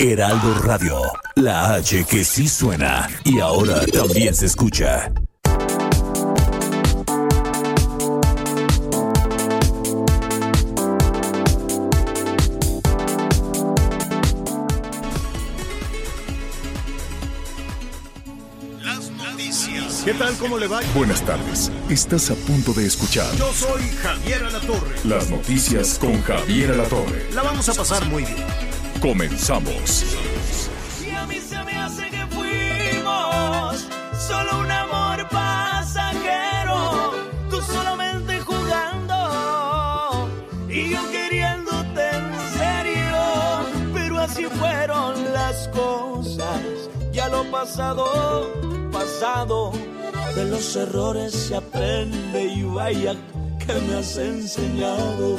Heraldo Radio, la H que sí suena y ahora también se escucha. Las noticias. ¿Qué tal? ¿Cómo le va? Buenas tardes. Estás a punto de escuchar Yo soy Javier Alatorre. las noticias con Javier Alatorre. La vamos a pasar muy bien. Comenzamos. Y a mí se me hace que fuimos solo un amor pasajero. Tú solamente jugando y yo queriéndote en serio. Pero así fueron las cosas. Ya lo pasado, pasado. De los errores se aprende y vaya que me has enseñado.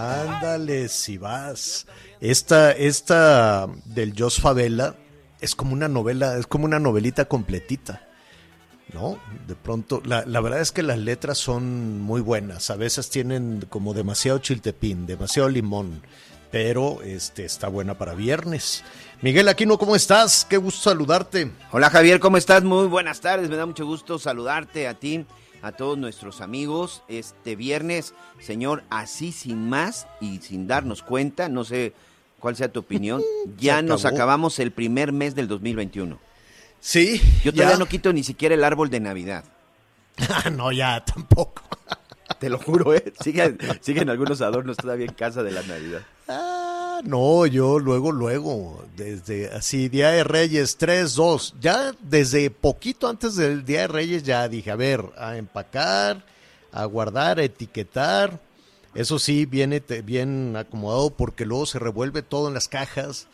Ándale, si vas. Esta, esta del Jos Favela es como una novela, es como una novelita completita. ¿No? De pronto, la, la verdad es que las letras son muy buenas. A veces tienen como demasiado chiltepín, demasiado limón. Pero este está buena para viernes. Miguel Aquino, ¿cómo estás? Qué gusto saludarte. Hola Javier, ¿cómo estás? Muy buenas tardes, me da mucho gusto saludarte a ti, a todos nuestros amigos. Este viernes, señor, así sin más y sin darnos cuenta, no sé cuál sea tu opinión, ya nos acabamos el primer mes del 2021. Sí. Yo todavía ya. no quito ni siquiera el árbol de Navidad. Ah, no, ya tampoco. Te lo juro, ¿eh? Siguen, siguen algunos adornos todavía en casa de la Navidad. No, yo luego, luego, desde así, Día de Reyes 3, 2, ya desde poquito antes del Día de Reyes ya dije, a ver, a empacar, a guardar, a etiquetar. Eso sí, viene bien acomodado porque luego se revuelve todo en las cajas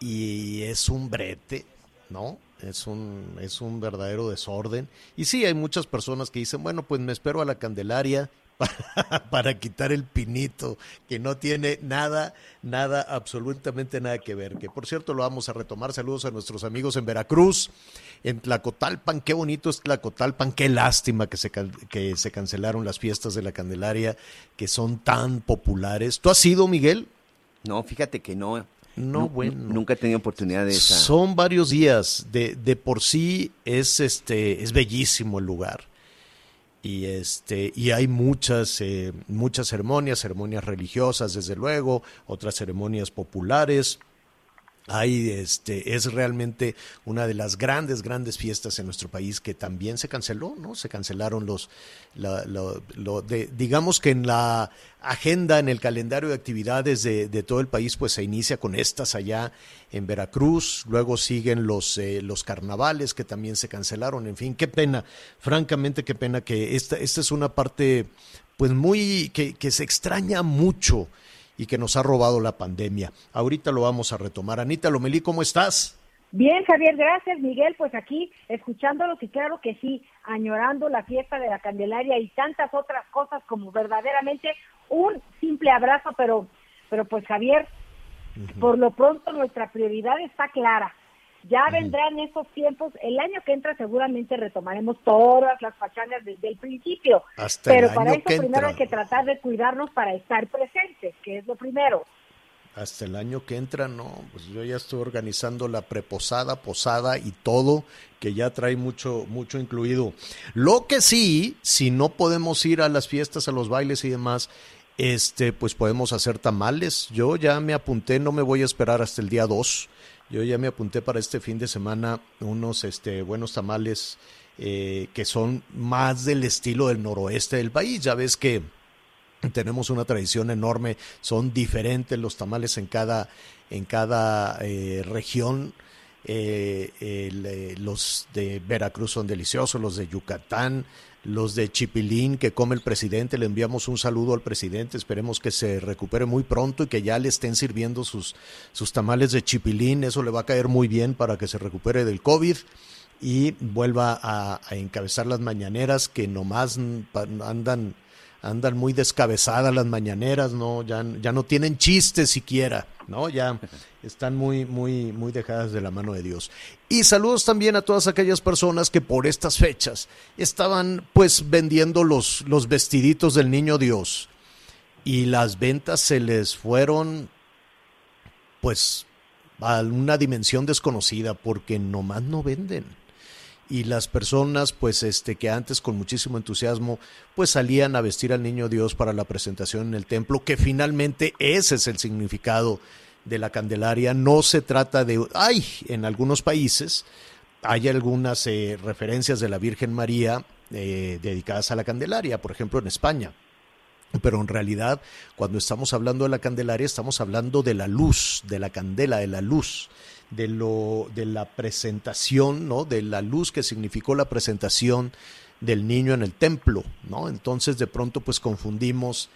y es un brete, ¿no? Es un, es un verdadero desorden. Y sí, hay muchas personas que dicen, bueno, pues me espero a la Candelaria para, para quitar el pinito, que no tiene nada, nada, absolutamente nada que ver. Que por cierto lo vamos a retomar. Saludos a nuestros amigos en Veracruz, en Tlacotalpan. Qué bonito es Tlacotalpan. Qué lástima que se, que se cancelaron las fiestas de la Candelaria, que son tan populares. ¿Tú has ido, Miguel? No, fíjate que no. No, Nu- bueno. Nunca he tenido oportunidad de esa. Son varios días. De, de por sí es este es bellísimo el lugar. Y este y hay muchas eh, muchas ceremonias, ceremonias religiosas desde luego, otras ceremonias populares. Hay este es realmente una de las grandes grandes fiestas en nuestro país que también se canceló, ¿no? Se cancelaron los la- lo de- digamos que en la agenda, en el calendario de actividades de, de todo el país, pues se inicia con estas allá en Veracruz, luego siguen los, eh, los carnavales que también se cancelaron, en fin, qué pena, francamente qué pena que esta, esta es una parte pues muy, que, que se extraña mucho y que nos ha robado la pandemia. Ahorita lo vamos a retomar. Anita Lomelí, ¿cómo estás? Bien, Javier, gracias, Miguel. Pues aquí escuchándolos y claro que sí, añorando la fiesta de la Candelaria y tantas otras cosas como verdaderamente un simple abrazo, pero, pero pues Javier, por lo pronto nuestra prioridad está clara. Ya vendrán esos tiempos, el año que entra seguramente retomaremos todas las pachangas desde el principio, Hasta el pero para año eso que primero entra. hay que tratar de cuidarnos para estar presentes, que es lo primero. Hasta el año que entra, no, pues yo ya estoy organizando la preposada, posada y todo, que ya trae mucho, mucho incluido. Lo que sí, si no podemos ir a las fiestas, a los bailes y demás, este, pues podemos hacer tamales. Yo ya me apunté, no me voy a esperar hasta el día 2. Yo ya me apunté para este fin de semana unos este, buenos tamales eh, que son más del estilo del noroeste del país. Ya ves que tenemos una tradición enorme, son diferentes los tamales en cada, en cada eh, región eh, eh, los de Veracruz son deliciosos, los de Yucatán, los de Chipilín que come el presidente, le enviamos un saludo al presidente, esperemos que se recupere muy pronto y que ya le estén sirviendo sus, sus tamales de Chipilín, eso le va a caer muy bien para que se recupere del COVID y vuelva a, a encabezar las mañaneras que nomás andan andan muy descabezadas las mañaneras, no ya, ya no tienen chistes siquiera, ¿no? Ya están muy muy muy dejadas de la mano de Dios. Y saludos también a todas aquellas personas que por estas fechas estaban pues vendiendo los los vestiditos del Niño Dios y las ventas se les fueron pues a una dimensión desconocida porque nomás no venden y las personas pues este que antes con muchísimo entusiasmo pues salían a vestir al niño Dios para la presentación en el templo que finalmente ese es el significado de la Candelaria. No se trata de ay en algunos países hay algunas eh, referencias de la Virgen María eh, dedicadas a la Candelaria por ejemplo en España. Pero en realidad cuando estamos hablando de la Candelaria estamos hablando de la luz de la candela de la luz de, lo, de la presentación, ¿no? de la luz que significó la presentación del niño en el templo. ¿no? Entonces de pronto pues confundimos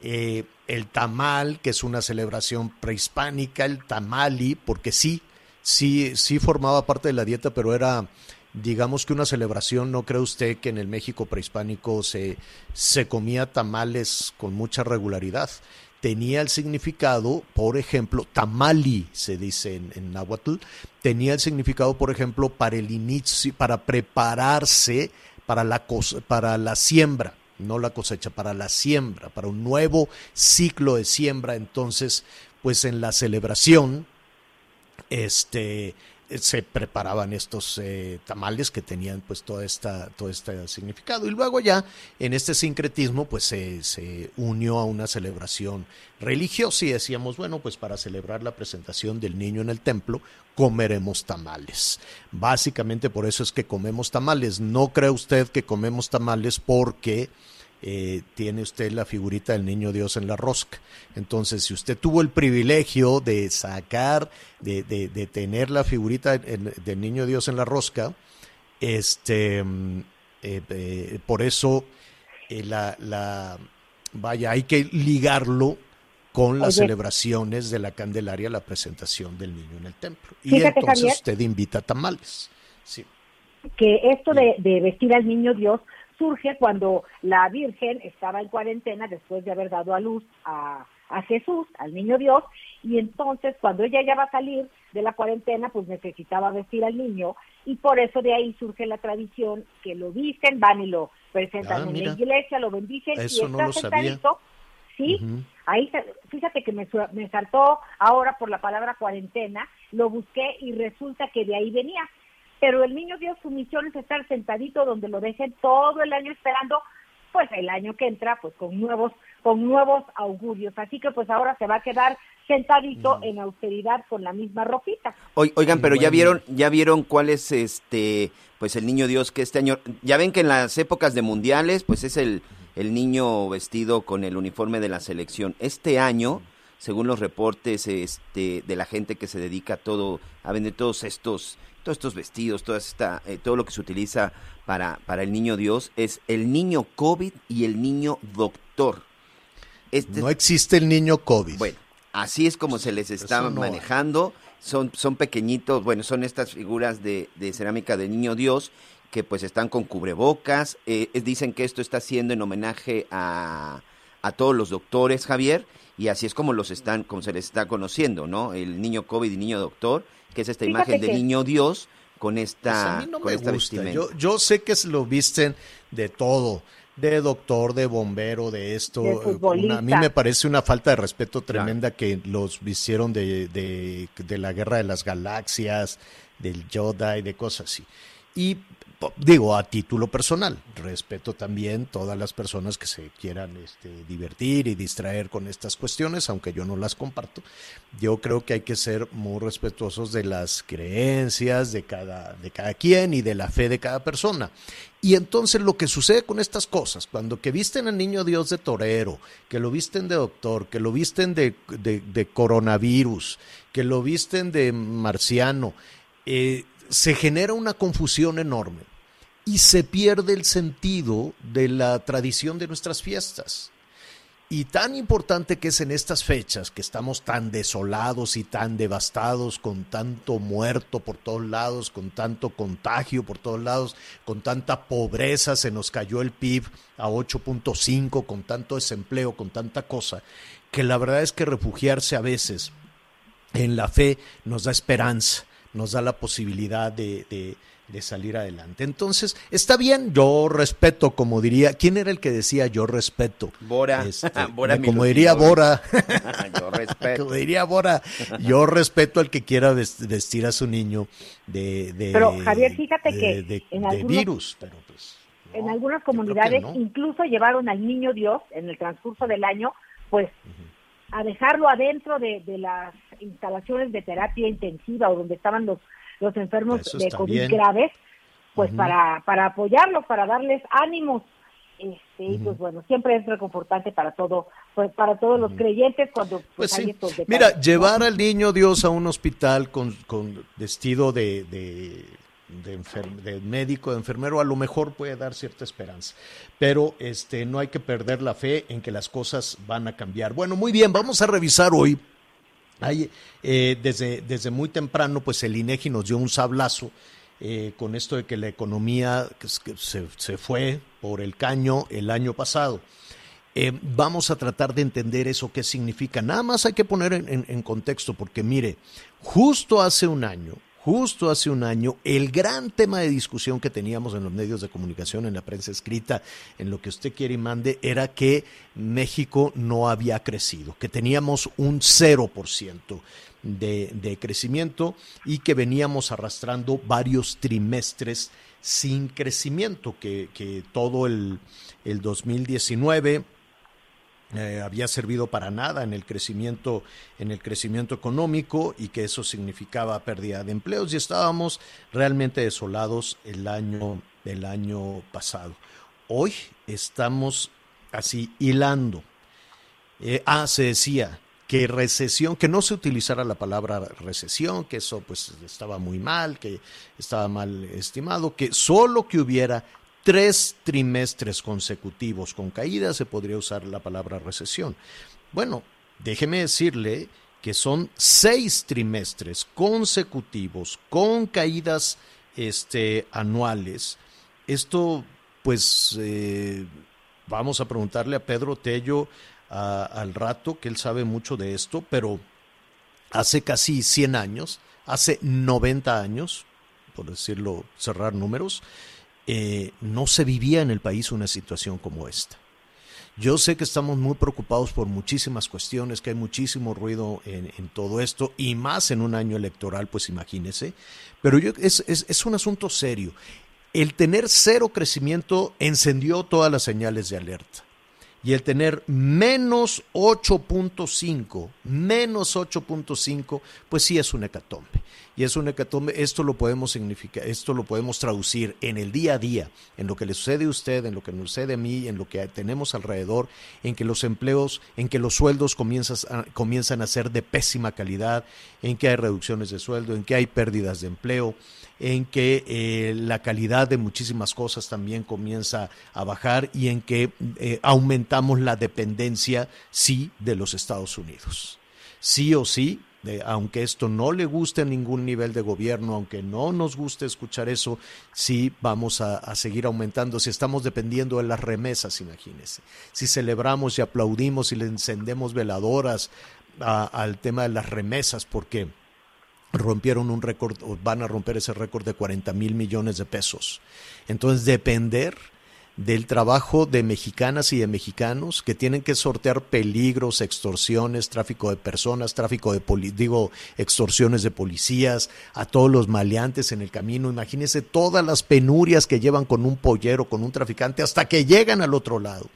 eh, el tamal, que es una celebración prehispánica, el tamali, porque sí, sí, sí formaba parte de la dieta, pero era digamos que una celebración, ¿no cree usted que en el México prehispánico se, se comía tamales con mucha regularidad? Tenía el significado, por ejemplo, tamali, se dice en, en náhuatl, tenía el significado, por ejemplo, para el inicio, para prepararse para la, para la siembra, no la cosecha, para la siembra, para un nuevo ciclo de siembra. Entonces, pues en la celebración, este, se preparaban estos eh, tamales que tenían pues toda esta todo este significado. Y luego ya en este sincretismo pues se, se unió a una celebración religiosa y decíamos bueno pues para celebrar la presentación del niño en el templo comeremos tamales básicamente por eso es que comemos tamales. No cree usted que comemos tamales porque eh, tiene usted la figurita del niño Dios en la rosca. Entonces, si usted tuvo el privilegio de sacar, de, de, tener la figurita del niño Dios en la rosca, este, mm, eh, eh, por eso la, la, vaya, hay que ligarlo con las celebraciones de la Candelaria, la presentación del niño en el templo. Y entonces usted invita tamales. Sí. Que esto de, de vestir al niño Dios surge cuando la Virgen estaba en cuarentena después de haber dado a luz a, Jesús, al niño Dios, y entonces cuando ella ya va a salir de la cuarentena, pues necesitaba vestir al niño, y por eso de ahí surge la tradición que lo visten, van y lo presentan ah, en la iglesia, lo bendicen, y está sentadito, sí, ahí fíjate que me, me saltó ahora por la palabra cuarentena, lo busqué y resulta que de ahí venía pero el niño Dios su misión es estar sentadito donde lo dejen todo el año esperando, pues el año que entra, pues con nuevos, con nuevos augurios. Así que pues ahora se va a quedar sentadito en austeridad con la misma ropita. Oigan, pero ya vieron, ya vieron cuál es este, pues el niño Dios que este año, ya ven que en las épocas de mundiales, pues es el, el niño vestido con el uniforme de la selección. Este año, según los reportes este, de la gente que se dedica a todo, a vender todos estos todos estos vestidos, toda esta, eh, todo lo que se utiliza para, para el niño Dios, es el niño COVID y el niño doctor. Este, no existe el niño COVID. Bueno, así es como se les está manejando. Son, son pequeñitos, bueno, son estas figuras de, de cerámica de niño Dios que pues están con cubrebocas. Eh, dicen que esto está haciendo en homenaje a, a todos los doctores, Javier, y así es como los están, como se les está conociendo, ¿no? El niño COVID y niño doctor que es esta imagen de niño Dios con esta, pues Yo, yo sé que lo visten de todo, de doctor, de bombero, de esto. a mí me parece una falta de respeto tremenda que los vistieron de, de, de, la guerra de las galaxias, del Yoda y de cosas así. Y digo, a título personal, respeto también todas las personas que se quieran este, divertir y distraer con estas cuestiones, aunque yo no las comparto. Yo creo que hay que ser muy respetuosos de las creencias de cada, de cada quien y de la fe de cada persona. Y entonces lo que sucede con estas cosas, cuando que visten al niño Dios de torero, que lo visten de doctor, que lo visten de, de, coronavirus, que lo visten de marciano, eh, se genera una confusión enorme y se pierde el sentido de la tradición de nuestras fiestas. Y tan importante que es en estas fechas, que estamos tan desolados y tan devastados, con tanto muerto por todos lados, con tanto contagio por todos lados, con tanta pobreza, se nos cayó el PIB a 8.5, con tanto desempleo, con tanta cosa, que la verdad es que refugiarse a veces en la fe nos da esperanza, nos da la posibilidad de, de de salir adelante. Entonces, está bien, yo respeto, como diría, ¿quién era el que decía yo respeto? Bora, Este, Bora como diría Bora, Yo respeto. como diría Bora, yo respeto al que quiera ves- vestir a su niño de, de Pero, Javier, fíjate de- que de, en de algunos- virus, pero pues no, en algunas comunidades no. incluso llevaron al niño Dios en el transcurso del año, pues a dejarlo adentro de, de las instalaciones de terapia intensiva o donde estaban los, los enfermos de COVID graves, pues para, para apoyarlos, para darles ánimos. Este, y pues bueno, siempre es reconfortante para todo, pues para todos los creyentes cuando Pues pues, hay sí. estos detalles, Mira, ¿no? llevar al niño Dios a un hospital con, con vestido de, de, de, médico, de enfermero, a lo mejor puede dar cierta esperanza. Pero este, no hay que perder la fe en que las cosas van a cambiar. Bueno, muy bien, vamos a revisar hoy. Hay, eh, desde, desde muy temprano, pues el INEGI nos dio un sablazo eh, con esto de que la economía se, se fue por el caño el año pasado. Eh, vamos a tratar de entender eso, qué significa. Nada más hay que poner en contexto, porque mire, justo hace un año, justo hace un año, el gran tema de discusión que teníamos en los medios de comunicación, en la prensa escrita, en lo que usted quiere y mande, era que México no había crecido, que teníamos un 0% de, de crecimiento y que veníamos arrastrando varios trimestres sin crecimiento, que, que todo el, el 2019 eh, había servido para nada en el crecimiento en el crecimiento económico y que eso significaba pérdida de empleos y estábamos realmente desolados el año el año pasado. Hoy estamos así hilando. Eh, ah, se decía que recesión, que no se utilizara la palabra recesión, que eso pues estaba muy mal, que estaba mal estimado, que solo que hubiera tres trimestres consecutivos con caídas se podría usar la palabra recesión. Bueno, déjeme decirle que son seis trimestres consecutivos con caídas este, anuales. Esto, pues, eh, vamos a preguntarle a Pedro Tello al rato, que él sabe mucho de esto, pero hace casi 100 años, hace 90 años, por decirlo, cerrar números, eh, no se vivía en el país una situación como esta. Yo sé que estamos muy preocupados por muchísimas cuestiones, que hay muchísimo ruido en, todo esto, y más en un año electoral, pues imagínese, pero yo, es un asunto serio. El tener cero crecimiento encendió todas las señales de alerta. Y el tener menos 8.5, menos 8.5, pues sí es un hecatombe. Y es un hecatombe, esto lo podemos significar, esto lo podemos traducir en el día a día, en lo que le sucede a usted, en lo que nos sucede a mí, en lo que tenemos alrededor, en que los empleos, en que los sueldos comienzan a ser de pésima calidad, en que hay reducciones de sueldo, en que hay pérdidas de empleo, en que eh, la calidad de muchísimas cosas también comienza a bajar y en que eh, aumentamos la dependencia, sí, de los Estados Unidos. Sí o sí, de, aunque esto no le guste a ningún nivel de gobierno, aunque no nos guste escuchar eso, sí vamos a, seguir aumentando. Si estamos dependiendo de las remesas, imagínense. Si celebramos y aplaudimos y le encendemos veladoras al tema de las remesas, porque rompieron un récord, van a romper ese récord de 40 mil millones de pesos. Entonces, depender del trabajo de mexicanas y de mexicanos que tienen que sortear peligros, extorsiones, tráfico de personas, tráfico de poli digo, extorsiones de policías, a todos los maleantes en el camino. Imagínense todas las penurias que llevan con un pollero, con un traficante, hasta que llegan al otro lado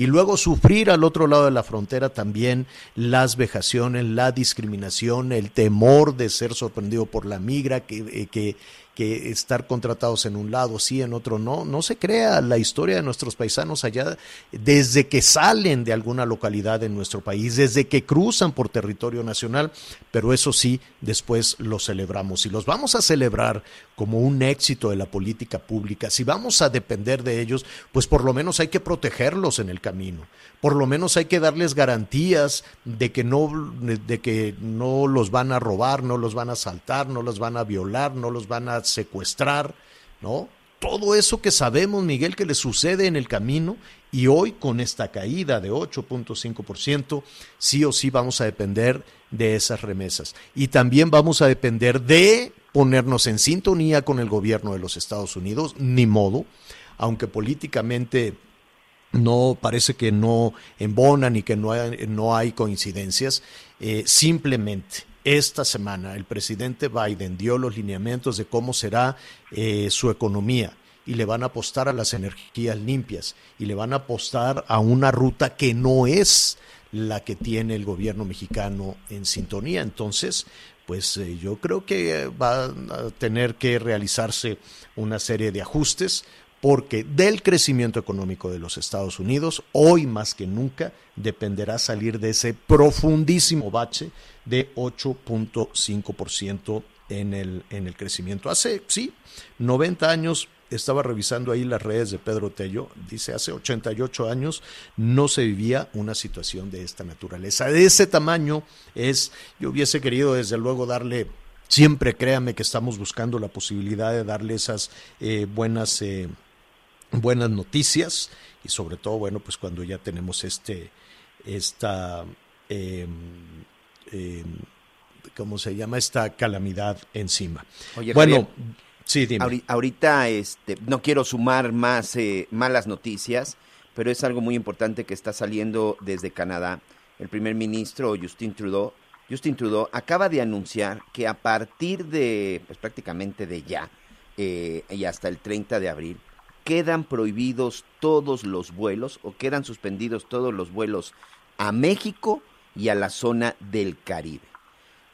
y luego sufrir al otro lado de la frontera también las vejaciones, la discriminación, el temor de ser sorprendido por la migra, que, eh, que estar contratados en un lado sí, en otro no. No se crea la historia de nuestros paisanos allá desde que salen de alguna localidad en nuestro país, desde que cruzan por territorio nacional, pero eso sí, después lo celebramos y los vamos a celebrar como un éxito de la política pública. Si vamos a depender de ellos, pues por lo menos hay que protegerlos en el camino. Por lo menos hay que darles garantías de que no de que no los van a robar, no los van a asaltar, no los van a violar, no los van a secuestrar, ¿no? Todo eso que sabemos, Miguel, que le sucede en el camino y hoy con esta caída de 8.5%, sí o sí vamos a depender de esas remesas. Y también vamos a depender de ponernos en sintonía con el gobierno de los Estados Unidos, ni modo, aunque políticamente no parece que no embonan y que no hay, no hay coincidencias, eh, simplemente esta semana el presidente Biden dio los lineamientos de cómo será eh, su economía y le van a apostar a las energías limpias y le van a apostar a una ruta que no es la que tiene el gobierno mexicano en sintonía. Entonces, pues eh, yo creo que va a tener que realizarse una serie de ajustes porque del crecimiento económico de los Estados Unidos, hoy más que nunca, dependerá salir de ese profundísimo bache de 8.5% en el, en el crecimiento. Hace, sí, 90 años, estaba revisando ahí las redes de Pedro Tello, dice, hace 88 años no se vivía una situación de esta naturaleza. De ese tamaño es, yo hubiese querido desde luego darle Siempre créame que estamos buscando la posibilidad de darle esas eh, buenas eh, buenas noticias y sobre todo, bueno, pues cuando ya tenemos este, esta, eh, ¿cómo se llama? Esta calamidad encima. bueno, sí, dime. Ahorita, este, no quiero sumar más eh, malas noticias, pero es algo muy importante que está saliendo desde Canadá. El primer ministro Justin Trudeau, Justin Trudeau acaba de anunciar que a partir de, pues prácticamente de ya, eh, y hasta el 30 de abril, quedan prohibidos todos los vuelos o quedan suspendidos todos los vuelos a México y a la zona del Caribe.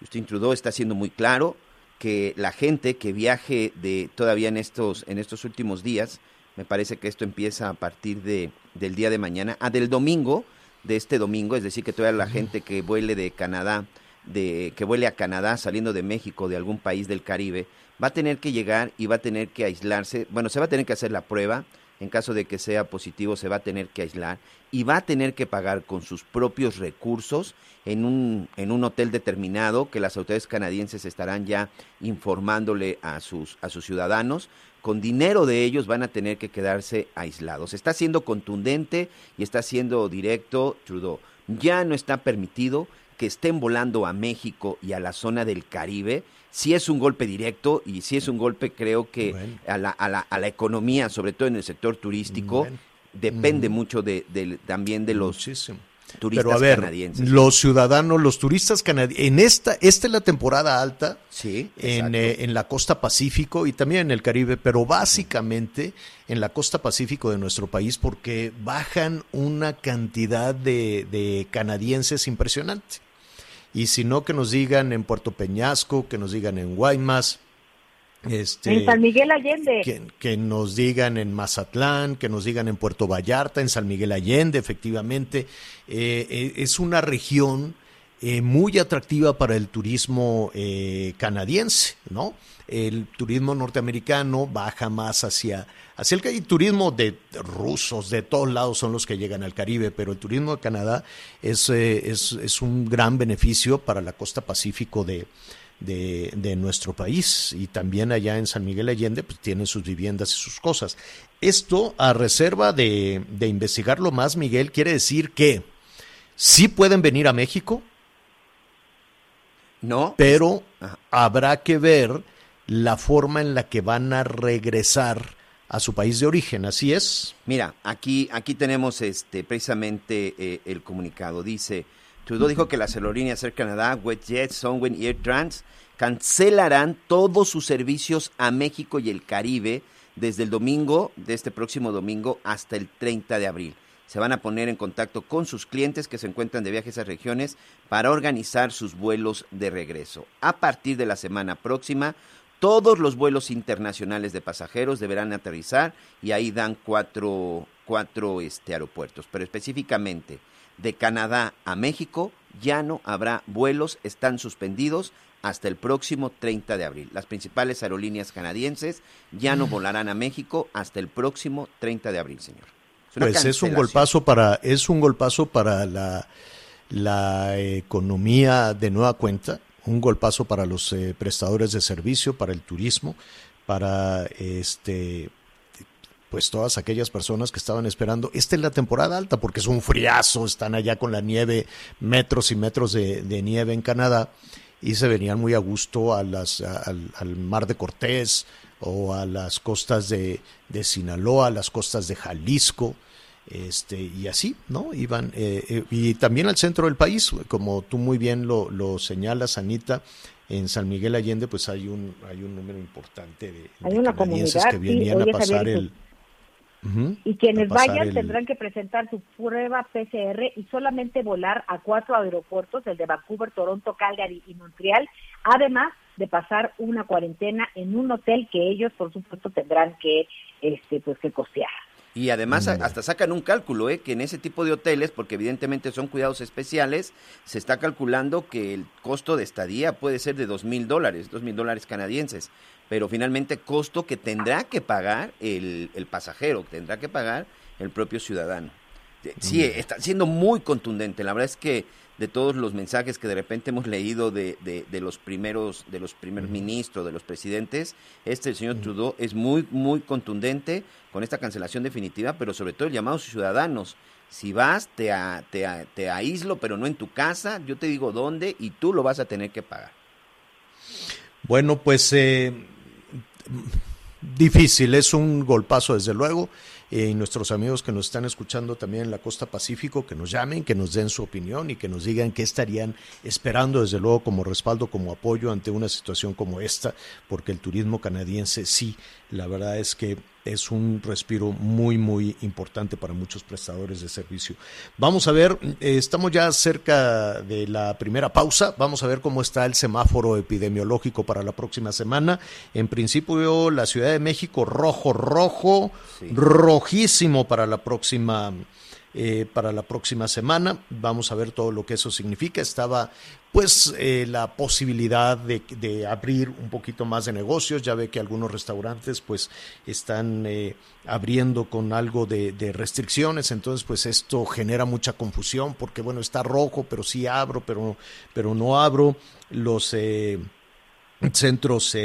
Justin Trudeau está siendo muy claro que la gente que viaje de todavía en estos en estos últimos días, me parece que esto empieza a partir de del día de mañana, a del domingo, de este domingo, es decir, que toda la gente que vuele de Canadá, de que vuele a Canadá saliendo de México, de algún país del Caribe, va a tener que llegar y va a tener que aislarse, bueno, se va a tener que hacer la prueba, en caso de que sea positivo se va a tener que aislar y va a tener que pagar con sus propios recursos en un, en un hotel determinado que las autoridades canadienses estarán ya informándole a sus, a sus ciudadanos. Con dinero de ellos van a tener que quedarse aislados. Está siendo contundente y está siendo directo Trudeau. Ya no está permitido que estén volando a México y a la zona del Caribe sí es un golpe directo y sí es un golpe creo que a, la, a, la, a, la, economía, sobre todo en el sector turístico, depende mucho de, de, también de los turistas Pero a ver, canadienses. Los ciudadanos, los turistas canadienses, en esta, esta es la temporada alta sí, en, eh, en, la costa Pacífico y también en el Caribe, pero básicamente en la costa Pacífico de nuestro país porque bajan una cantidad de, de canadienses impresionante y si no que nos digan en Puerto Peñasco, que nos digan en Guaymas, este, en San Miguel Allende. Que, que, nos digan en Mazatlán, que nos digan en Puerto Vallarta, en San Miguel Allende, efectivamente. Eh, es una región eh, muy atractiva para el turismo eh, canadiense, ¿no? El turismo norteamericano baja más hacia, hacia el, el turismo de rusos, de todos lados son los que llegan al Caribe, pero el turismo de Canadá es, eh, es, es un gran beneficio para la costa pacífico de, de, nuestro país y también allá en San Miguel Allende pues, tienen sus viviendas y sus cosas. Esto, a reserva de, de investigarlo más, Miguel, quiere decir que sí pueden venir a México, no. Pero Ajá. habrá que ver la forma en la que van a regresar a su país de origen, ¿así es? Mira, aquí, aquí tenemos este, precisamente eh, el comunicado. Dice, Trudeau dijo que las aerolíneas Air Canada, WestJet, Sunwing y Air Trans cancelarán todos sus servicios a México y el Caribe desde el domingo, de este próximo domingo, hasta el 30 de abril se van a poner en contacto con sus clientes que se encuentran de viajes a regiones para organizar sus vuelos de regreso. A partir de la semana próxima, todos los vuelos internacionales de pasajeros deberán aterrizar y ahí dan cuatro, cuatro este, aeropuertos, pero específicamente de Canadá a México ya no habrá vuelos, están suspendidos hasta el próximo 30 de abril. Las principales aerolíneas canadienses ya no volarán a México hasta el próximo 30 de abril, señor. Pues es un golpazo para es un golpazo para la la economía de nueva cuenta, un golpazo para los eh, prestadores de servicio, para el turismo, para este pues todas aquellas personas que estaban esperando. Esta es la temporada alta porque es un friazo, están allá con la nieve, metros y metros de, nieve en Canadá y se venían muy a gusto a las, al, mar de Cortés o a las costas de, de Sinaloa, a las costas de Jalisco este y así, ¿no? Iban eh, eh, y también al centro del país, como tú muy bien lo, lo, señalas, Anita, en San Miguel Allende, pues hay un hay un número importante de, hay una canadienses que venían a pasar el y quienes vayan tendrán que presentar su prueba PCR y solamente volar a cuatro aeropuertos, el de Vancouver, Toronto, Calgary y Montreal, además de pasar una cuarentena en un hotel que ellos, por supuesto, tendrán que, este, pues, que costear. Y además hasta sacan un cálculo, ¿eh? que en ese tipo de hoteles, porque evidentemente son cuidados especiales, se está calculando que el costo de estadía puede ser de dos mil dólares, dos mil dólares canadienses, pero finalmente costo que tendrá que pagar el, el pasajero, tendrá que pagar el propio ciudadano. Sí, está siendo muy contundente. La verdad es que de todos los mensajes que de repente hemos leído de, de, los primeros, de los primeros ministros, de los presidentes, este el señor Trudeau es muy, muy contundente con esta cancelación definitiva, pero sobre todo el llamado a sus ciudadanos. Si vas, te, te, te aíslo, pero no en tu casa, yo te digo dónde y tú lo vas a tener que pagar. Bueno, pues eh, difícil, es un golpazo desde luego. Eh, y nuestros amigos que nos están escuchando también en la costa Pacífico, que nos llamen, que nos den su opinión y que nos digan qué estarían esperando, desde luego, como respaldo, como apoyo ante una situación como esta, porque el turismo canadiense sí, la verdad es que es un respiro muy, muy importante para muchos prestadores de servicio. Vamos a ver, eh, estamos ya cerca de la primera pausa, vamos a ver cómo está el semáforo epidemiológico para la próxima semana. En principio, la Ciudad de México rojo, rojo, rojísimo para la próxima eh, para la próxima semana. Vamos a ver todo lo que eso significa. Estaba pues eh, la posibilidad de, abrir un poquito más de negocios. Ya ve que algunos restaurantes pues están eh, abriendo con algo de, restricciones, entonces pues esto genera mucha confusión porque bueno, está rojo, pero sí abro, pero, pero no abro. Los centros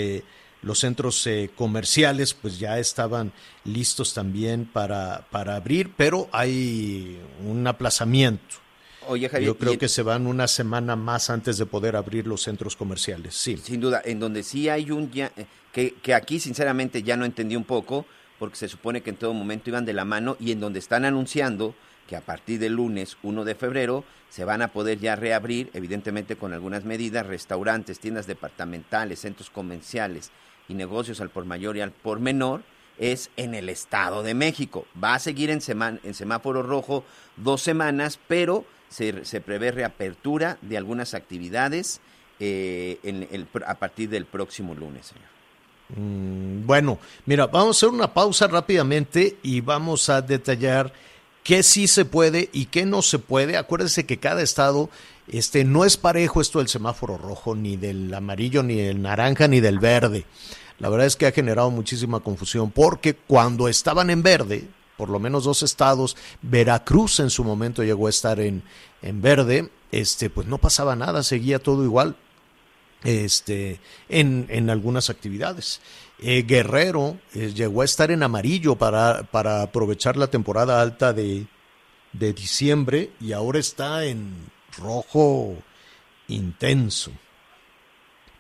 los centros eh, comerciales pues ya estaban listos también para, abrir, pero hay un aplazamiento. Oye, Javier, Yo creo que se van una semana más antes de poder abrir los centros comerciales, sí. Sin duda, en donde sí hay un... Ya, eh, que, que aquí sinceramente ya no entendí un poco, porque se supone que en todo momento iban de la mano, y en donde están anunciando que a partir del lunes 1 de febrero se van a poder ya reabrir, evidentemente con algunas medidas, restaurantes, tiendas departamentales, centros comerciales, y negocios al por mayor y al por menor es en el Estado de México. Va a seguir en, en semáforo rojo dos semanas, pero se, se prevé reapertura de algunas actividades eh, a partir del próximo lunes, señor. Mm, bueno, mira, vamos a hacer una pausa rápidamente y vamos a detallar qué sí se puede y qué no se puede. Acuérdense que cada estado este, no es parejo esto del semáforo rojo, ni del amarillo, ni del naranja, ni del verde. La verdad es que ha generado muchísima confusión porque cuando estaban en verde, por lo menos dos estados, Veracruz en su momento llegó a estar en, en verde, este, pues no pasaba nada, seguía todo igual este, en, en algunas actividades. Eh, Guerrero eh, llegó a estar en amarillo para, para aprovechar la temporada alta de, de diciembre y ahora está en rojo intenso.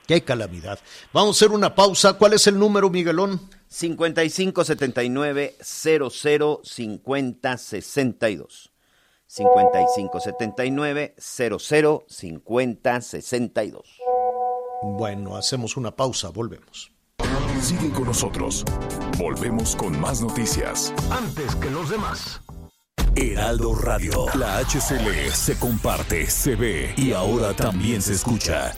Qué calamidad. Vamos a hacer una pausa. ¿Cuál es el número, Miguelón? 5579 00 50 62. 5579 00 50 62. Bueno, hacemos una pausa, volvemos. Sigue con nosotros. Volvemos con más noticias. Antes que los demás. Heraldo Radio, la HCL se comparte, se ve y ahora también se escucha.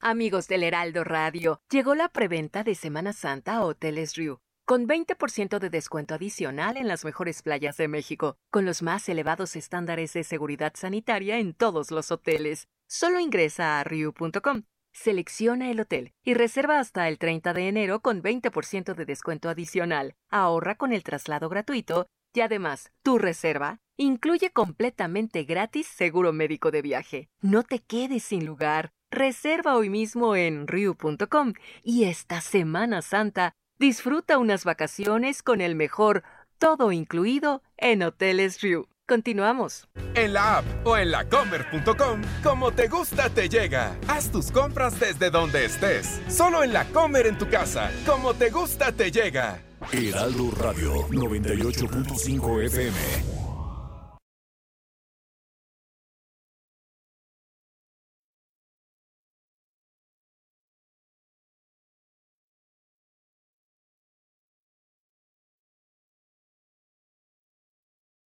Amigos del Heraldo Radio, llegó la preventa de Semana Santa a Hoteles Riu, con 20% de descuento adicional en las mejores playas de México, con los más elevados estándares de seguridad sanitaria en todos los hoteles. Solo ingresa a riu.com, selecciona el hotel y reserva hasta el 30 de enero con 20% de descuento adicional. Ahorra con el traslado gratuito y además, tu reserva incluye completamente gratis seguro médico de viaje. No te quedes sin lugar. Reserva hoy mismo en Ryu.com y esta Semana Santa disfruta unas vacaciones con el mejor todo incluido en Hoteles Ryu. Continuamos. En la app o en lacomer.com, como te gusta te llega. Haz tus compras desde donde estés. Solo en la Comer en tu casa, como te gusta te llega. Heraldo Radio 98.5 FM.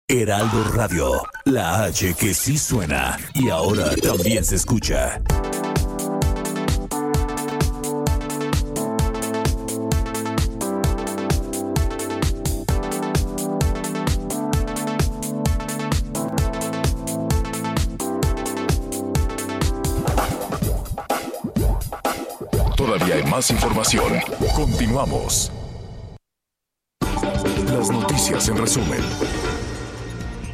Heraldo Radio, la H que sí suena y ahora también se escucha. Información. Continuamos. Las noticias en resumen.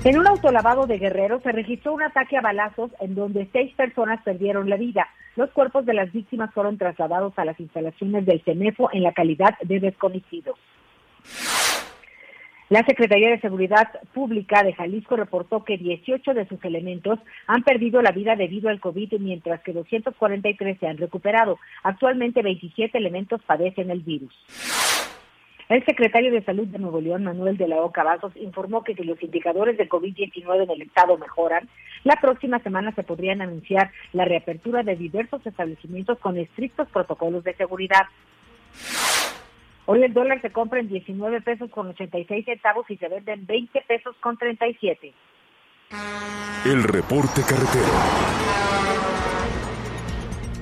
En un autolavado de Guerrero se registró un ataque a balazos en donde seis personas perdieron la vida. Los cuerpos de las víctimas fueron trasladados a las instalaciones del CEMEFO en la calidad de desconocidos. La Secretaría de Seguridad Pública de Jalisco reportó que 18 de sus elementos han perdido la vida debido al COVID, mientras que 243 se han recuperado. Actualmente 27 elementos padecen el virus. El secretario de Salud de Nuevo León, Manuel de la Oca Vasos, informó que si los indicadores de COVID-19 en el estado mejoran, la próxima semana se podrían anunciar la reapertura de diversos establecimientos con estrictos protocolos de seguridad. Hoy el dólar se compra en 19 pesos con 86 centavos y se vende en 20 pesos con 37. El reporte carretero.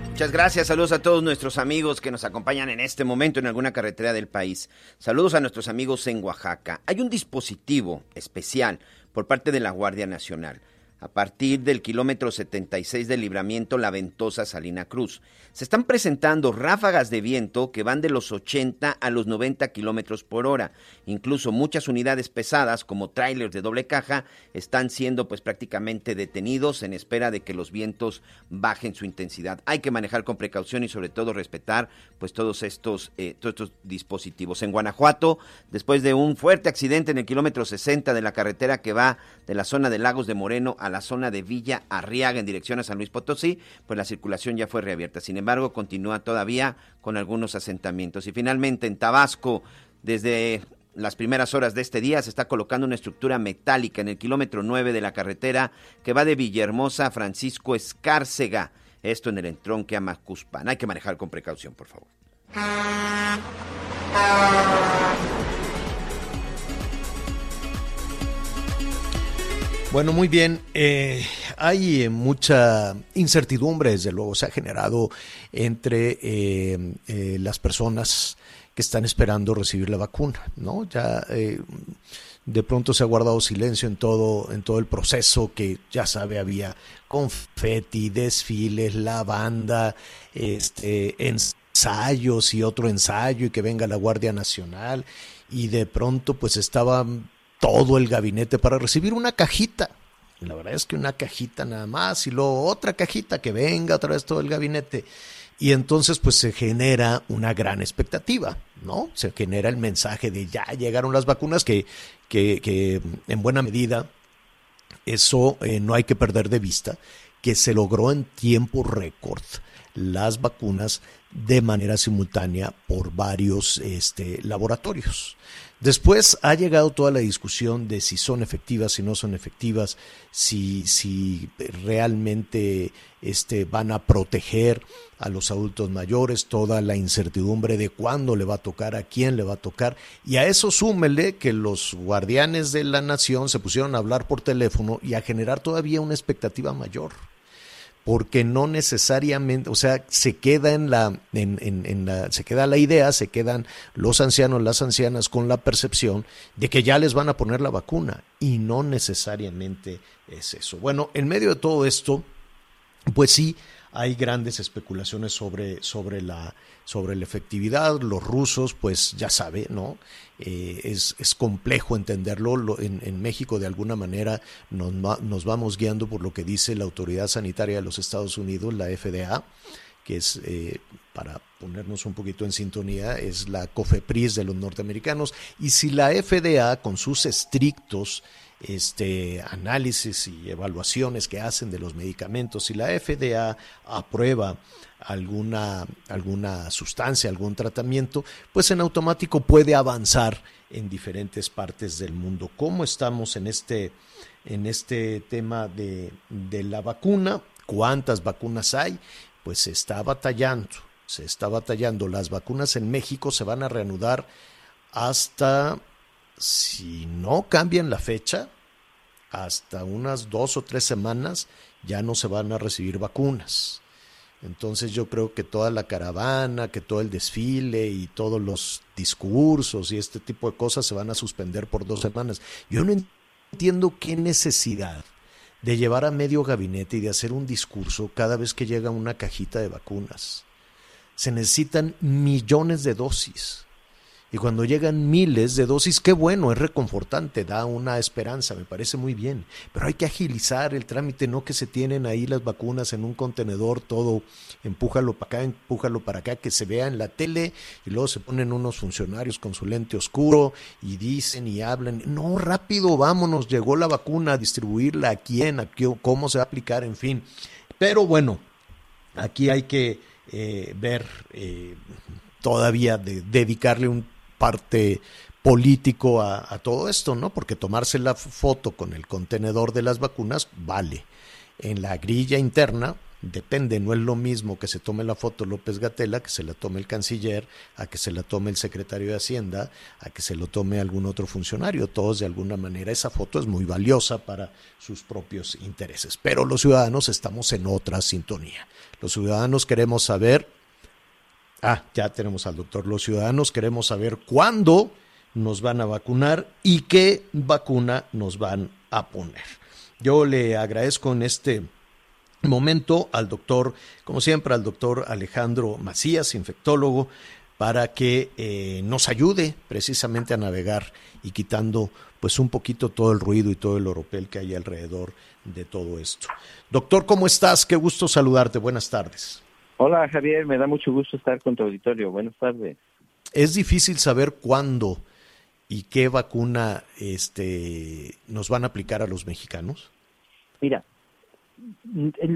Muchas gracias, saludos a todos nuestros amigos que nos acompañan en este momento en alguna carretera del país. Saludos a nuestros amigos en Oaxaca. Hay un dispositivo especial por parte de la Guardia Nacional a partir del kilómetro 76 del libramiento La Ventosa Salina Cruz. Se están presentando ráfagas de viento que van de los 80 a los 90 kilómetros por hora. Incluso muchas unidades pesadas, como trailers de doble caja, están siendo pues prácticamente detenidos en espera de que los vientos bajen su intensidad. Hay que manejar con precaución y sobre todo respetar pues todos estos, eh, todos estos dispositivos. En Guanajuato, después de un fuerte accidente en el kilómetro 60 de la carretera que va de la zona de Lagos de Moreno a la zona de Villa Arriaga en dirección a San Luis Potosí, pues la circulación ya fue reabierta. Sin embargo, continúa todavía con algunos asentamientos. Y finalmente en Tabasco, desde las primeras horas de este día se está colocando una estructura metálica en el kilómetro 9 de la carretera que va de Villahermosa a Francisco Escárcega. Esto en el entronque a Macuspan. Hay que manejar con precaución, por favor. Bueno, muy bien. Eh, hay eh, mucha incertidumbre, desde luego, se ha generado entre eh, eh, las personas que están esperando recibir la vacuna, ¿no? Ya eh, de pronto se ha guardado silencio en todo, en todo el proceso, que ya sabe, había confeti, desfiles, la banda, este, ensayos y otro ensayo, y que venga la Guardia Nacional, y de pronto pues estaba todo el gabinete para recibir una cajita. La verdad es que una cajita nada más y luego otra cajita que venga otra vez todo el gabinete. Y entonces pues se genera una gran expectativa, ¿no? Se genera el mensaje de ya llegaron las vacunas que, que, que en buena medida eso eh, no hay que perder de vista, que se logró en tiempo récord las vacunas de manera simultánea por varios este, laboratorios. Después ha llegado toda la discusión de si son efectivas, si no son efectivas, si, si realmente este, van a proteger a los adultos mayores, toda la incertidumbre de cuándo le va a tocar, a quién le va a tocar. Y a eso súmele que los guardianes de la nación se pusieron a hablar por teléfono y a generar todavía una expectativa mayor porque no necesariamente, o sea, se queda en la, en, en, en la, se queda la idea, se quedan los ancianos, las ancianas con la percepción de que ya les van a poner la vacuna y no necesariamente es eso. Bueno, en medio de todo esto, pues sí, hay grandes especulaciones sobre, sobre, la, sobre la efectividad. Los rusos, pues ya sabe, ¿no? Eh, es, es, complejo entenderlo. En, México, de alguna manera, nos, nos, vamos guiando por lo que dice la Autoridad Sanitaria de los Estados Unidos, la FDA, que es, eh, para ponernos un poquito en sintonía, es la COFEPRIS de los norteamericanos. Y si la FDA, con sus estrictos este, análisis y evaluaciones que hacen de los medicamentos, si la FDA aprueba alguna, alguna sustancia, algún tratamiento, pues en automático puede avanzar en diferentes partes del mundo. ¿Cómo estamos en este, en este tema de, de la vacuna? ¿Cuántas vacunas hay? Pues se está batallando, se está batallando. Las vacunas en México se van a reanudar hasta si no cambian la fecha, hasta unas dos o tres semanas ya no se van a recibir vacunas. Entonces yo creo que toda la caravana, que todo el desfile y todos los discursos y este tipo de cosas se van a suspender por dos semanas. Yo no entiendo qué necesidad de llevar a medio gabinete y de hacer un discurso cada vez que llega una cajita de vacunas. Se necesitan millones de dosis. Y cuando llegan miles de dosis, qué bueno, es reconfortante, da una esperanza, me parece muy bien. Pero hay que agilizar el trámite, no que se tienen ahí las vacunas en un contenedor, todo, empújalo para acá, empújalo para acá, que se vea en la tele y luego se ponen unos funcionarios con su lente oscuro y dicen y hablan. No, rápido, vámonos, llegó la vacuna, distribuirla, a quién, a qué, cómo se va a aplicar, en fin. Pero bueno, aquí hay que eh, ver. Eh, todavía de dedicarle un parte político a, todo esto, ¿no? Porque tomarse la foto con el contenedor de las vacunas vale. En la grilla interna depende, no es lo mismo que se tome la foto López Gatela, que se la tome el canciller, a que se la tome el secretario de Hacienda, a que se lo tome algún otro funcionario. Todos de alguna manera esa foto es muy valiosa para sus propios intereses. Pero los ciudadanos estamos en otra sintonía. Los ciudadanos queremos saber Ah, ya tenemos al doctor. Los ciudadanos queremos saber cuándo nos van a vacunar y qué vacuna nos van a poner. Yo le agradezco en este momento al doctor, como siempre, al doctor Alejandro Macías, infectólogo, para que eh, nos ayude precisamente a navegar y quitando pues un poquito todo el ruido y todo el oropel que hay alrededor de todo esto. Doctor, ¿cómo estás? Qué gusto saludarte. Buenas tardes. Hola Javier, me da mucho gusto estar con tu auditorio. Buenas tardes. Es difícil saber cuándo y qué vacuna este, nos van a aplicar a los mexicanos. Mira,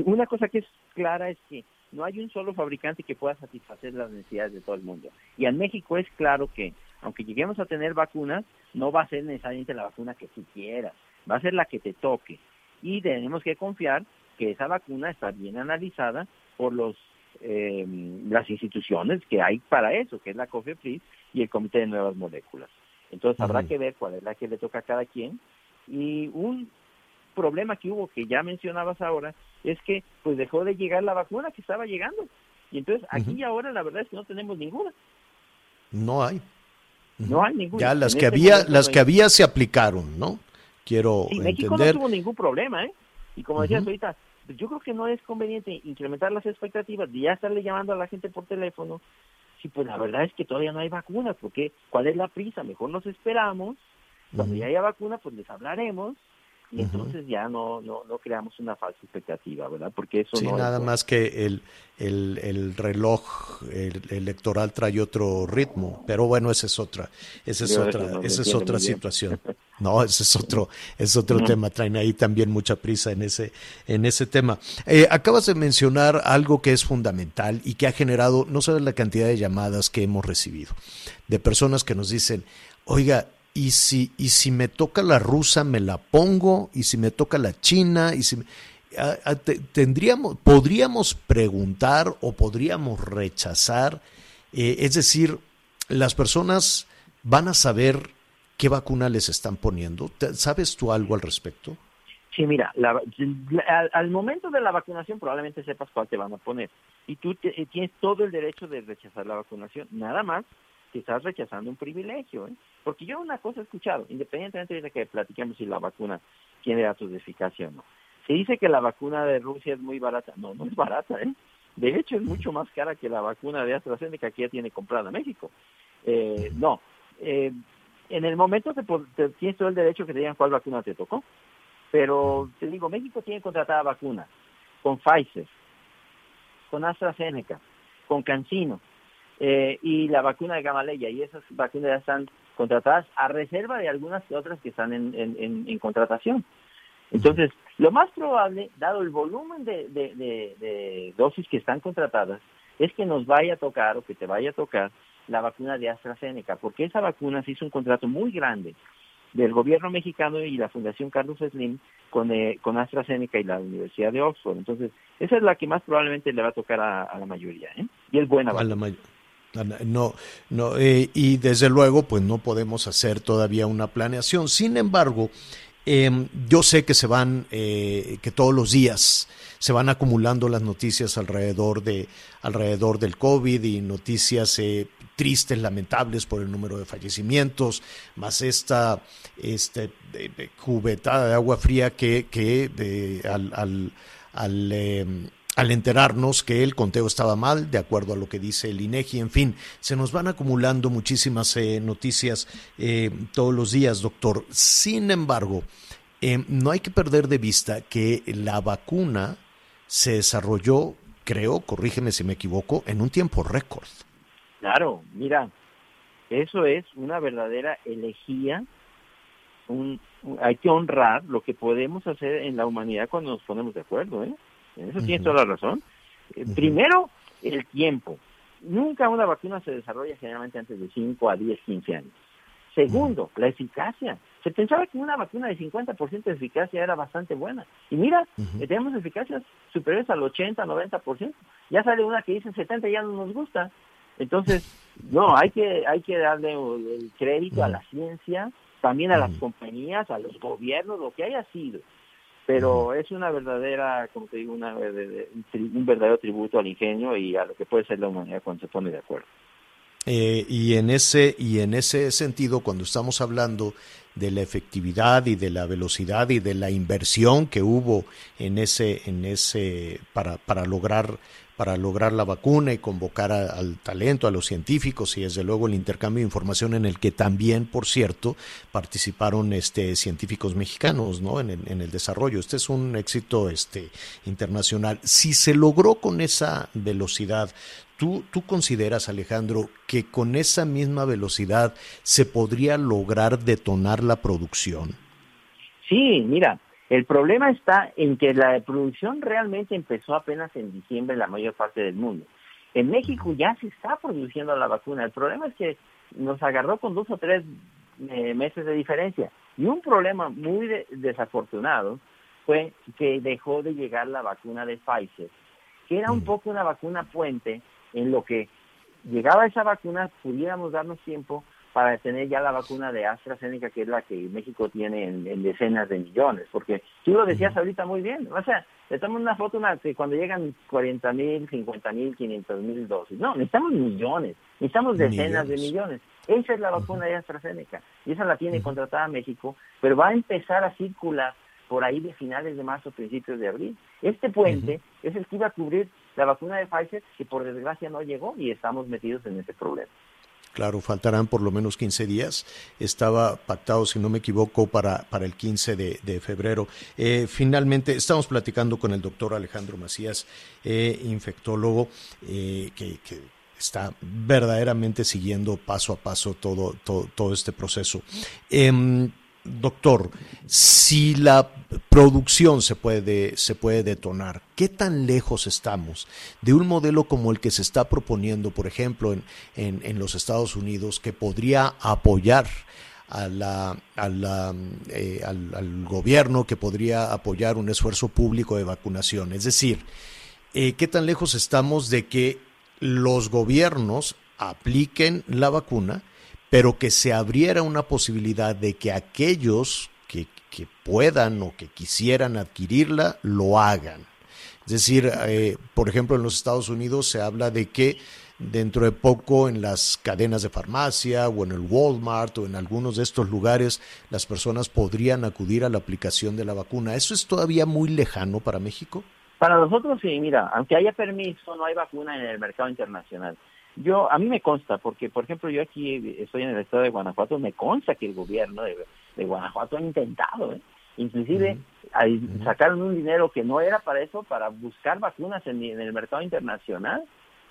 una cosa que es clara es que no hay un solo fabricante que pueda satisfacer las necesidades de todo el mundo. Y en México es claro que, aunque lleguemos a tener vacunas, no va a ser necesariamente la vacuna que tú quieras, va a ser la que te toque. Y tenemos que confiar que esa vacuna está bien analizada por los eh, las instituciones que hay para eso, que es la COFEPRIS y el Comité de Nuevas Moléculas. Entonces habrá que ver cuál es la que le toca a cada quien. Y un problema que hubo, que ya mencionabas ahora, es que pues dejó de llegar la vacuna que estaba llegando. Y entonces aquí y ahora la verdad es que no tenemos ninguna. No hay. No hay ninguna. Ya las que este había, las que había se aplicaron, ¿no? Quiero sí, México no tuvo ningún problema, ¿eh? Y como decías ahorita, yo creo que no es conveniente incrementar las expectativas de ya estarle llamando a la gente por teléfono. Si pues la verdad es que todavía no hay vacunas, porque ¿cuál es la prisa? Mejor nos esperamos. Cuando ya haya vacuna, pues les hablaremos y entonces ya no, no, no creamos una falsa expectativa, ¿verdad? Porque eso sí, no nada más que el, el, el reloj el, electoral trae otro ritmo, pero bueno, esa es otra, esa es otra, no esa es otra situación. No, ese es otro, es otro tema. Traen ahí también mucha prisa en ese, en ese tema. Eh, acabas de mencionar algo que es fundamental y que ha generado, no sabes la cantidad de llamadas que hemos recibido de personas que nos dicen, oiga, y si, y si me toca la rusa, me la pongo, y si me toca la china, y si tendríamos, podríamos preguntar o podríamos rechazar, eh, es decir, las personas van a saber qué vacuna les están poniendo. ¿Sabes tú algo al respecto? Sí, mira, la- al, al momento de la vacunación probablemente sepas cuál te van a poner. Y tú eh, tienes todo el derecho de rechazar la vacunación. Nada más estás rechazando un privilegio. ¿eh? Porque yo una cosa he escuchado, independientemente de que platiquemos si la vacuna tiene datos de eficacia o no. Se dice que la vacuna de Rusia es muy barata. No, no es barata. ¿eh? De hecho, es mucho más cara que la vacuna de AstraZeneca que ya tiene comprada México. Eh, no. Eh, en el momento te, te- tienes todo el derecho que te digan cuál vacuna te tocó. Pero te digo, México tiene contratada vacunas con Pfizer, con AstraZeneca, con Cancino eh, y la vacuna de Gamaleya. Y esas vacunas ya están contratadas a reserva de algunas otras que están en, en- contratación. Entonces, lo más probable, dado el volumen de, de- de- de dosis que están contratadas, es que nos vaya a tocar o que te vaya a tocar la vacuna de AstraZeneca, porque esa vacuna se hizo un contrato muy grande del gobierno mexicano y la Fundación Carlos Slim con, eh, con AstraZeneca y la Universidad de Oxford. Entonces, esa es la que más probablemente le va a tocar a, a la mayoría. ¿eh? Y es buena A vacuna. la- no, no, eh, y desde luego, pues no podemos hacer todavía una planeación. Sin embargo, em, yo sé que se van, eh, que todos los días se van acumulando las noticias alrededor de, alrededor del COVID y noticias eh, tristes, lamentables por el número de fallecimientos, más esta, este, de- de cubetada de agua fría que, que de- al, al, em, al enterarnos que el conteo estaba mal, de acuerdo a lo que dice el INEGI, en fin, se nos van acumulando muchísimas eh, noticias eh, todos los días, doctor. Sin embargo, eh, no hay que perder de vista que la vacuna se desarrolló, creo, corrígeme si me equivoco, en un tiempo récord. Claro, mira, eso es una verdadera elegía. Un, hay que honrar lo que podemos hacer en la humanidad cuando nos ponemos de acuerdo. ¿eh? En eso tienes toda la razón. Eh, Primero, el tiempo. Nunca una vacuna se desarrolla generalmente antes de 5 a 10, 15 años. Segundo, la eficacia. Se pensaba que una vacuna de 50% de eficacia era bastante buena. Y mira, eh, tenemos eficacias superiores al 80, 90%. Ya sale una que dice 70 y ya no nos gusta. Entonces, no, hay que hay que darle el el crédito a la ciencia, también a las compañías, a los gobiernos, lo que haya sido. Pero es una verdadera, como te digo, una, tri- un verdadero tributo al ingenio y a lo que puede ser la humanidad cuando se pone de acuerdo. Eh, y en ese y en ese sentido, cuando estamos hablando de la efectividad y de la velocidad y de la inversión que hubo en ese en ese para para lograr para lograr la vacuna y convocar al talento, a los científicos y desde luego el intercambio de información en el que también, por cierto, participaron este científicos mexicanos, ¿no? En el, en el desarrollo. Este es un éxito este internacional. Si se logró con esa velocidad, ¿Tú, ¿Tú consideras, Alejandro, que con esa misma velocidad se podría lograr detonar la producción? Sí, mira, el problema está en que la producción realmente empezó apenas en diciembre en la mayor parte del mundo. En México ya se está produciendo la vacuna. El problema es que nos agarró con dos o tres eh, meses de diferencia. Y un problema muy de- desafortunado fue que dejó de llegar la vacuna de Pfizer, que era un poco una vacuna puente en lo que llegaba esa vacuna, pudiéramos darnos tiempo para tener ya la vacuna de AstraZeneca, que es la que México tiene en, en decenas de millones, porque tú lo decías ahorita muy bien, o sea, le toman una foto una, que cuando llegan 40 mil, 50 mil, 500 mil dosis, no, necesitamos millones, necesitamos decenas de millones, esa es la vacuna de AstraZeneca, y esa la tiene contratada México, pero va a empezar a circular por ahí de finales de marzo, principios de abril. Este puente es el que iba a cubrir la vacuna de Pfizer, que por desgracia no llegó y estamos metidos en ese problema. Claro, faltarán por lo menos 15 días. Estaba pactado, si no me equivoco, para, para el 15 de, de febrero. Eh, finalmente, estamos platicando con el doctor Alejandro Macías, eh, infectólogo, eh, que, que está verdaderamente siguiendo paso a paso todo, todo, todo este proceso. Doctor, si la producción se puede, se puede detonar, ¿qué tan lejos estamos de un modelo como el que se está proponiendo, por ejemplo, en, en, en los Estados Unidos, que podría apoyar a la, eh, al, al, gobierno, que podría apoyar un esfuerzo público de vacunación? Es decir, eh, ¿qué tan lejos estamos de que los gobiernos apliquen la vacuna? Pero que se abriera una posibilidad de que aquellos que, puedan o que quisieran adquirirla, lo hagan. Es decir, eh, por ejemplo, en los Estados Unidos se habla de que dentro de poco en las cadenas de farmacia o en el Walmart o en algunos de estos lugares las personas podrían acudir a la aplicación de la vacuna. ¿Eso es todavía muy lejano para México? Para nosotros sí, mira, aunque haya permiso, no hay vacuna en el mercado internacional. Yo, a mí me consta, porque por ejemplo yo aquí estoy en el estado de Guanajuato, me consta que el gobierno de, Guanajuato ha intentado, ¿eh? inclusive sacaron un dinero que no era para eso, para buscar vacunas en, el mercado internacional,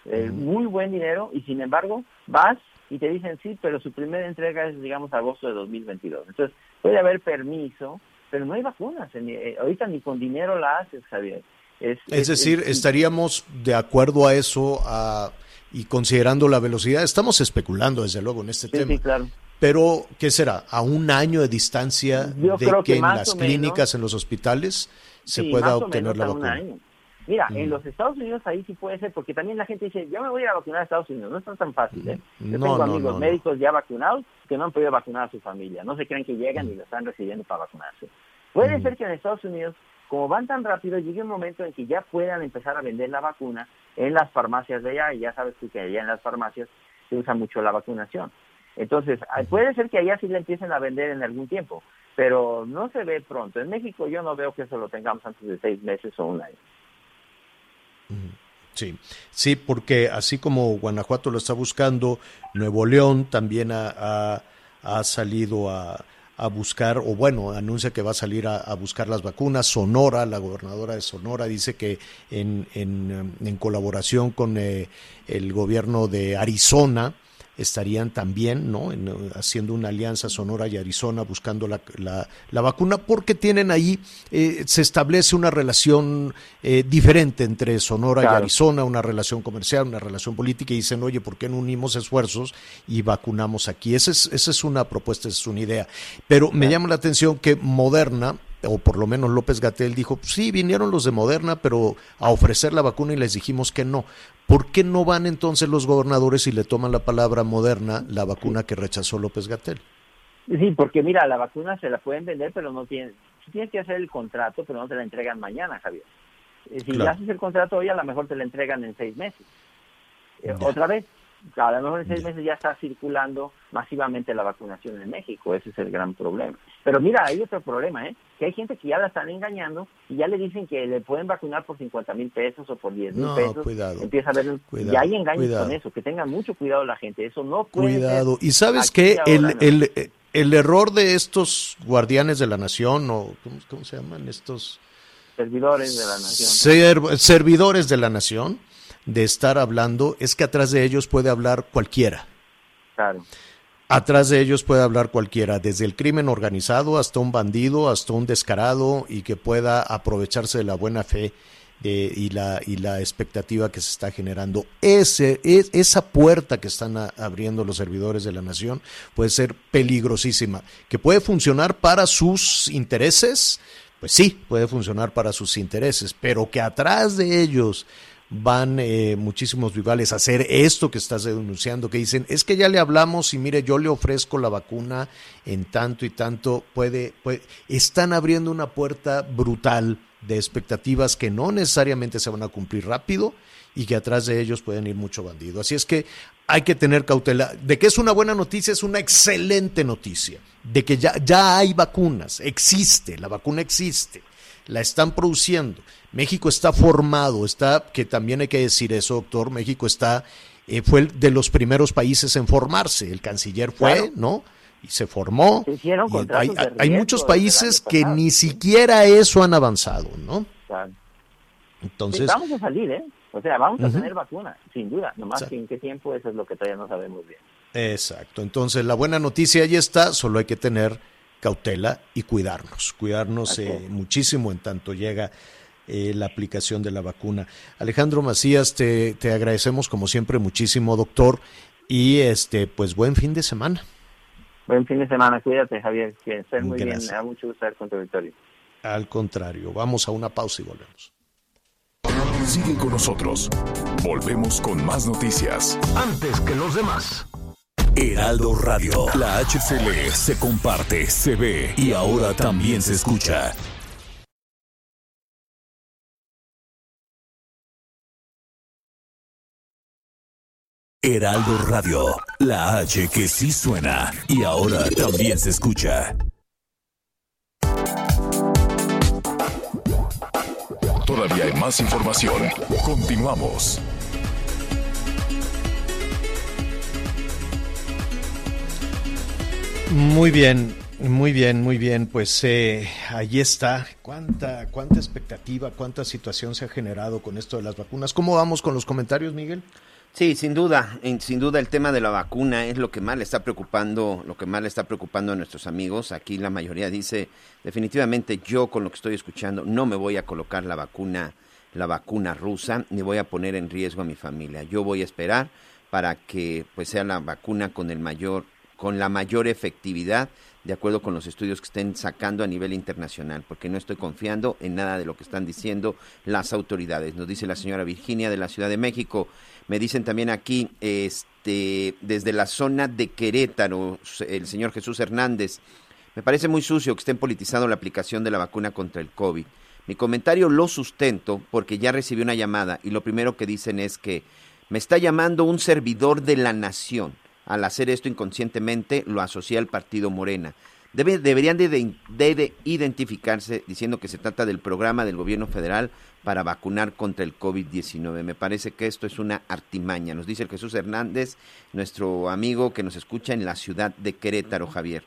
eh, muy buen dinero, y sin embargo vas y te dicen sí, pero su primera entrega es, digamos, agosto de 2022. Entonces, puede haber permiso, pero no hay vacunas. Eh, ahorita ni con dinero la haces, Javier. Es, decir, estaríamos de acuerdo a eso y considerando la velocidad. Estamos especulando, desde luego, en este tema. claro. Pero, ¿qué será? ¿A un año de distancia de que, en las clínicas, en los hospitales, se pueda obtener la vacuna? Mira, en mm. los Estados Unidos ahí sí puede ser, porque también la gente dice, yo me voy a, ir a vacunar a Estados Unidos. No es tan fácil, ¿eh? Yo tengo amigos médicos ya vacunados que no han podido vacunar a su familia. No se creen que llegan y lo están recibiendo para vacunarse. Puede mm. ser que en Estados Unidos como van tan rápido, llegue un momento en que ya puedan empezar a vender la vacuna en las farmacias de allá, y ya sabes tú que allá en las farmacias se usa mucho la vacunación. Entonces, ah, puede ser que allá sí la empiecen a vender en algún tiempo, pero no se ve pronto. En México yo no veo que eso lo tengamos antes de seis meses o un año. Sí, sí, porque así como Guanajuato lo está buscando, Nuevo León también ha salido a, a buscar, o bueno, anuncia que va a salir a, buscar las vacunas. Sonora, la gobernadora de Sonora, dice que en, en, en colaboración con eh, el gobierno de Arizona, estarían también ¿no? haciendo una alianza Sonora y Arizona buscando la, la, vacuna porque tienen ahí, eh, se establece una relación eh, diferente entre Sonora y Arizona, una relación comercial, una relación política y dicen, oye, ¿por qué no unimos esfuerzos y vacunamos aquí? Esa es, esa es una propuesta, esa es una idea. Pero me llama la atención que Moderna, o por lo menos López Gatel dijo, sí, vinieron los de Moderna, pero a ofrecer la vacuna y les dijimos que no. ¿Por qué no van entonces los gobernadores y le toman la palabra Moderna, la vacuna que rechazó López Gatel? Sí, porque mira, la vacuna se la pueden vender, pero no tienen, tienes que hacer el contrato, pero no te la entregan mañana, Javier. Eh, si haces el contrato hoy, a lo mejor te la entregan en seis meses. Eh, otra vez, a lo mejor en seis meses ya está circulando masivamente la vacunación en México, ese es el gran problema. Pero mira, hay otro problema, ¿eh? que hay gente que ya la están engañando y ya le dicen que le pueden vacunar por 50 mil pesos o por 10 mil pesos. Cuidado, Empieza a ver, y hay engaños con eso, que tengan mucho cuidado la gente, eso no puede Cuidado, y sabes que el, el, el, error de estos guardianes de la nación, o ¿cómo, se llaman estos? Servidores de la nación. servidores de la nación de estar hablando es que atrás de ellos puede hablar cualquiera. Claro. Atrás de ellos puede hablar cualquiera, desde el crimen organizado hasta un bandido, hasta un descarado y que pueda aprovecharse de la buena fe y, la, y la expectativa que se está generando. Ese, es, esa puerta que están abriendo los servidores de la nación puede ser peligrosísima. ¿Que puede funcionar para sus intereses? Pues sí, puede funcionar para sus intereses, pero que atrás de ellos van eh, muchísimos rivales a hacer esto que estás denunciando, que dicen, es que ya le hablamos y mire, yo le ofrezco la vacuna en tanto y tanto, puede, puede, están abriendo una puerta brutal de expectativas que no necesariamente se van a cumplir rápido y que atrás de ellos pueden ir mucho bandido. Así es que hay que tener cautela. De que es una buena noticia, es una excelente noticia. De que ya, ya hay vacunas, existe, la vacuna existe, la están produciendo México está formado, está, que también hay que decir eso, doctor, México está, eh, fue de los primeros países en formarse, el canciller fue, ¿no? Y se formó. hay, hay muchos países que ni siquiera eso han avanzado, ¿no? Entonces. vamos a salir, ¿eh? O sea, vamos a tener vacuna, sin duda. Nomás que en qué tiempo, eso es lo que todavía no sabemos bien. Exacto. Entonces, la buena noticia ahí está, solo hay que tener cautela y cuidarnos. Cuidarnos eh, muchísimo en tanto llega eh, la aplicación de la vacuna. Alejandro Macías, te, te agradecemos como siempre muchísimo, doctor, y este, pues buen fin de semana. Buen fin de semana, cuídate Javier, que estés muy bien, me da mucho gusto estar con tu victoria. Al contrario, vamos a una pausa y volvemos. Sigue con nosotros. Volvemos con más noticias. Antes que los demás. Heraldo Radio. La HCL se comparte, se ve y ahora también se escucha. Heraldo Radio, la H que sí suena y ahora también se escucha. Todavía hay más información. Continuamos. Muy bien, muy bien, muy bien. Pues eh, ahí está. ¿Cuánta, ¿Cuánta expectativa, cuánta situación se ha generado con esto de las vacunas? ¿Cómo vamos con los comentarios, Miguel? Sí, sin duda, sin duda el tema de la vacuna es lo que más le está preocupando, lo que más le está preocupando a nuestros amigos. Aquí la mayoría dice, definitivamente yo con lo que estoy escuchando no me voy a colocar la vacuna, la vacuna rusa, ni voy a poner en riesgo a mi familia. Yo voy a esperar para que pues sea la vacuna con el mayor con la mayor efectividad de acuerdo con los estudios que estén sacando a nivel internacional, porque no estoy confiando en nada de lo que están diciendo las autoridades. Nos dice la señora Virginia de la Ciudad de México. Me dicen también aquí, este, desde la zona de Querétaro, el señor Jesús Hernández. Me parece muy sucio que estén politizando la aplicación de la vacuna contra el COVID. Mi comentario lo sustento porque ya recibí una llamada y lo primero que dicen es que me está llamando un servidor de la nación al hacer esto inconscientemente lo asocia al partido Morena. Debe, deberían de, identificarse diciendo que se trata del programa del gobierno federal para vacunar contra el COVID-19. Me parece que esto es una artimaña. Nos dice el Jesús Hernández, nuestro amigo que nos escucha en la ciudad de Querétaro, Javier.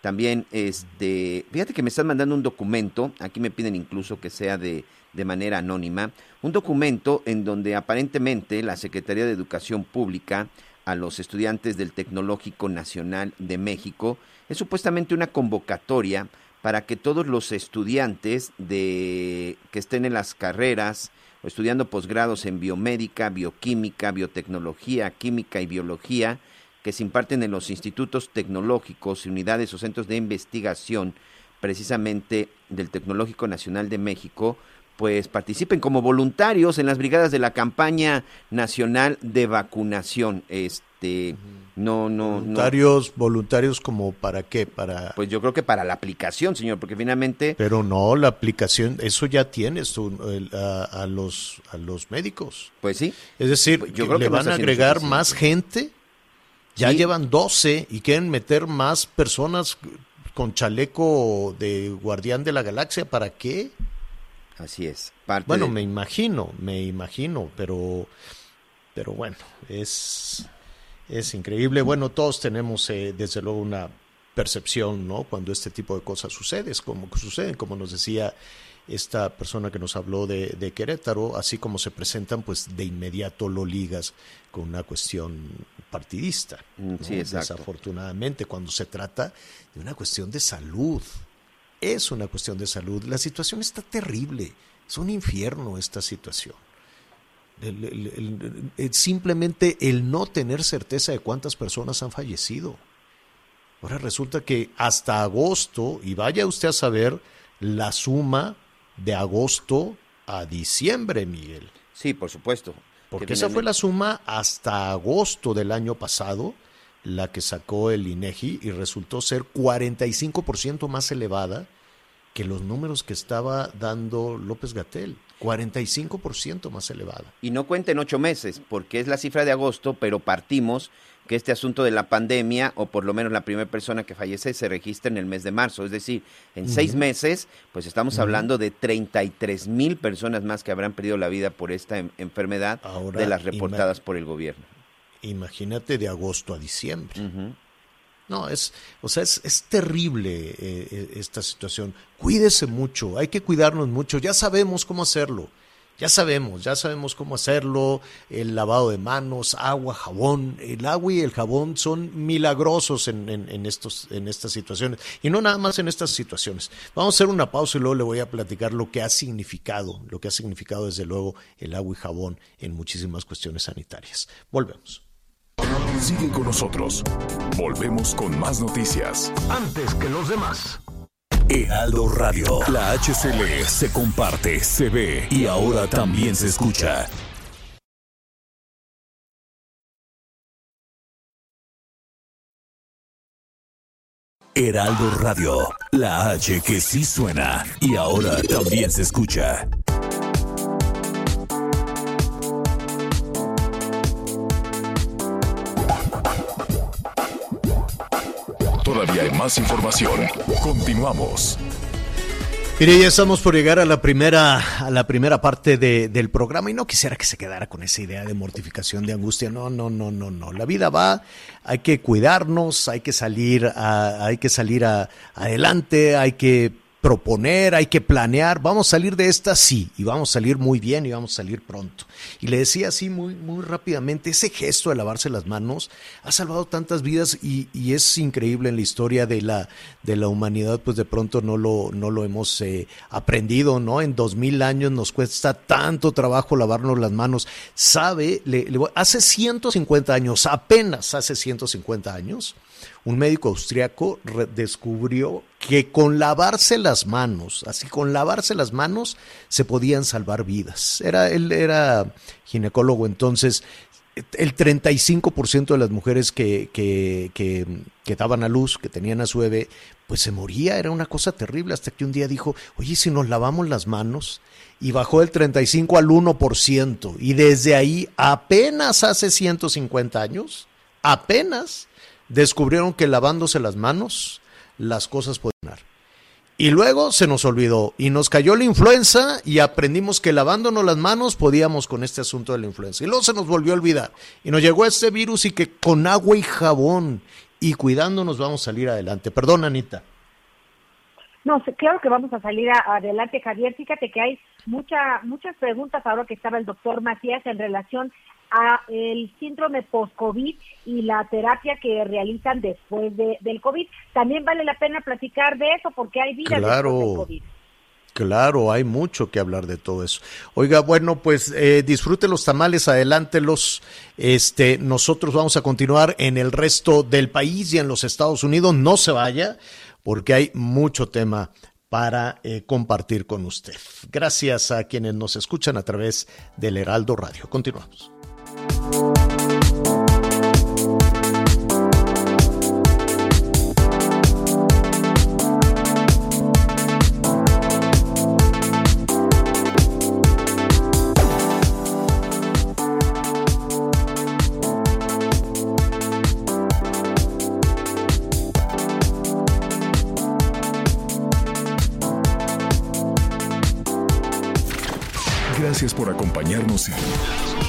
También, este, fíjate que me están mandando un documento, aquí me piden incluso que sea de, de manera anónima, un documento en donde aparentemente la Secretaría de Educación Pública a los estudiantes del Tecnológico Nacional de México. Es supuestamente una convocatoria para que todos los estudiantes de que estén en las carreras o estudiando posgrados en biomédica, bioquímica, biotecnología, química y biología que se imparten en los institutos tecnológicos unidades o centros de investigación precisamente del Tecnológico Nacional de México pues participen como voluntarios en las brigadas de la campaña nacional de vacunación. Este, no, no, voluntarios, voluntarios como para qué, para. Pues yo creo que para la aplicación, señor, porque finalmente. Pero no, la aplicación, eso ya tienes tú, a, los a los médicos. Pues sí. Es decir, yo creo le que van a agregar más gente. Ya llevan 12 y quieren meter más personas con chaleco de guardián de la galaxia. ¿Para qué? Así es. bueno, me imagino, me imagino, pero, pero bueno, es, es increíble. Bueno, todos tenemos eh, desde luego una percepción, ¿no? Cuando este tipo de cosas sucede, es como que suceden, como nos decía esta persona que nos habló de, de, Querétaro, así como se presentan, pues de inmediato lo ligas con una cuestión partidista. Mm, sí, Desafortunadamente, cuando se trata de una cuestión de salud, es una cuestión de salud. La situación está terrible. Es un infierno esta situación. simplemente el no tener certeza de cuántas personas han fallecido. Ahora resulta que hasta agosto, y vaya usted a saber la suma de agosto a diciembre, Miguel. Sí, por supuesto. Porque esa fue la suma hasta agosto del año pasado la que sacó el INEGI y resultó ser 45% más elevada que los números que estaba dando López Gatel. 45% más elevada. Y no cuenten ocho meses, porque es la cifra de agosto, pero partimos que este asunto de la pandemia, o por lo menos la primera persona que fallece, se registra en el mes de marzo. Es decir, en seis meses, pues estamos hablando de 33 mil personas más que habrán perdido la vida por esta enfermedad de las reportadas por el gobierno imagínate de agosto a diciembre. No, es, o sea, es, es terrible eh, eh, esta situación. Cuídese mucho, hay que cuidarnos mucho, ya sabemos cómo hacerlo. Ya sabemos, ya sabemos cómo hacerlo, el lavado de manos, agua, jabón. El agua y el jabón son milagrosos en, en, estos, en estas situaciones. Y no nada más en estas situaciones. Vamos a hacer una pausa y luego le voy a platicar lo que ha significado, lo que ha significado desde luego el agua y jabón en muchísimas cuestiones sanitarias. Volvemos. Sigue con nosotros. Volvemos con más noticias. Antes que los demás. Heraldo Radio. La HCL se comparte, se ve y ahora también se escucha. Heraldo Radio, la H que sí suena y ahora también se escucha. Información. Continuamos. Mire, ya estamos por llegar a la primera, a la primera parte de, del programa y no quisiera que se quedara con esa idea de mortificación, de angustia. No, no, no, no, no. La vida va, hay que cuidarnos, hay que salir, hay que salir adelante, hay que proponer, hay que planear, vamos a salir de esta, sí, y vamos a salir muy bien y vamos a salir pronto. Y le decía así muy, muy rápidamente, ese gesto de lavarse las manos ha salvado tantas vidas y, es increíble en la historia de la, de la humanidad, pues de pronto no lo, no lo hemos eh, aprendido, ¿no? En dos mil años nos cuesta tanto trabajo lavarnos las manos. Sabe, le, le, hace 150 años, apenas hace 150 años, un médico austriaco descubrió que con lavarse las manos, así con lavarse las manos, se podían salvar vidas. Era, él era ginecólogo, entonces el 35% de las mujeres que, que, que, daban a luz, que tenían a su bebé, pues se moría, era una cosa terrible, hasta que un día dijo, oye, si nos lavamos las manos, y bajó del 35 al 1%, y desde ahí, apenas hace 150 años, apenas descubrieron que lavándose las manos las cosas pueden dar. Y luego se nos olvidó y nos cayó la influenza y aprendimos que lavándonos las manos podíamos con este asunto de la influenza. Y luego se nos volvió a olvidar y nos llegó este virus y que con agua y jabón y cuidándonos vamos a salir adelante. Perdón, Anita. No, claro que vamos a salir adelante, Javier. Fíjate que hay mucha, muchas preguntas ahora que estaba el doctor Macías en relación a el síndrome post-COVID y la terapia que realizan después de, del COVID. También vale la pena platicar de eso porque hay vida claro. después del COVID. Claro, hay mucho que hablar de todo eso. Oiga, bueno, pues eh, disfrute los tamales, adelántelos. Este, nosotros vamos a continuar en el resto del país y en los Estados Unidos. No se vaya, porque hay mucho tema para eh, compartir con usted. Gracias a quienes nos escuchan a través del Heraldo Radio. Continuamos. Gracias por acompañarnos en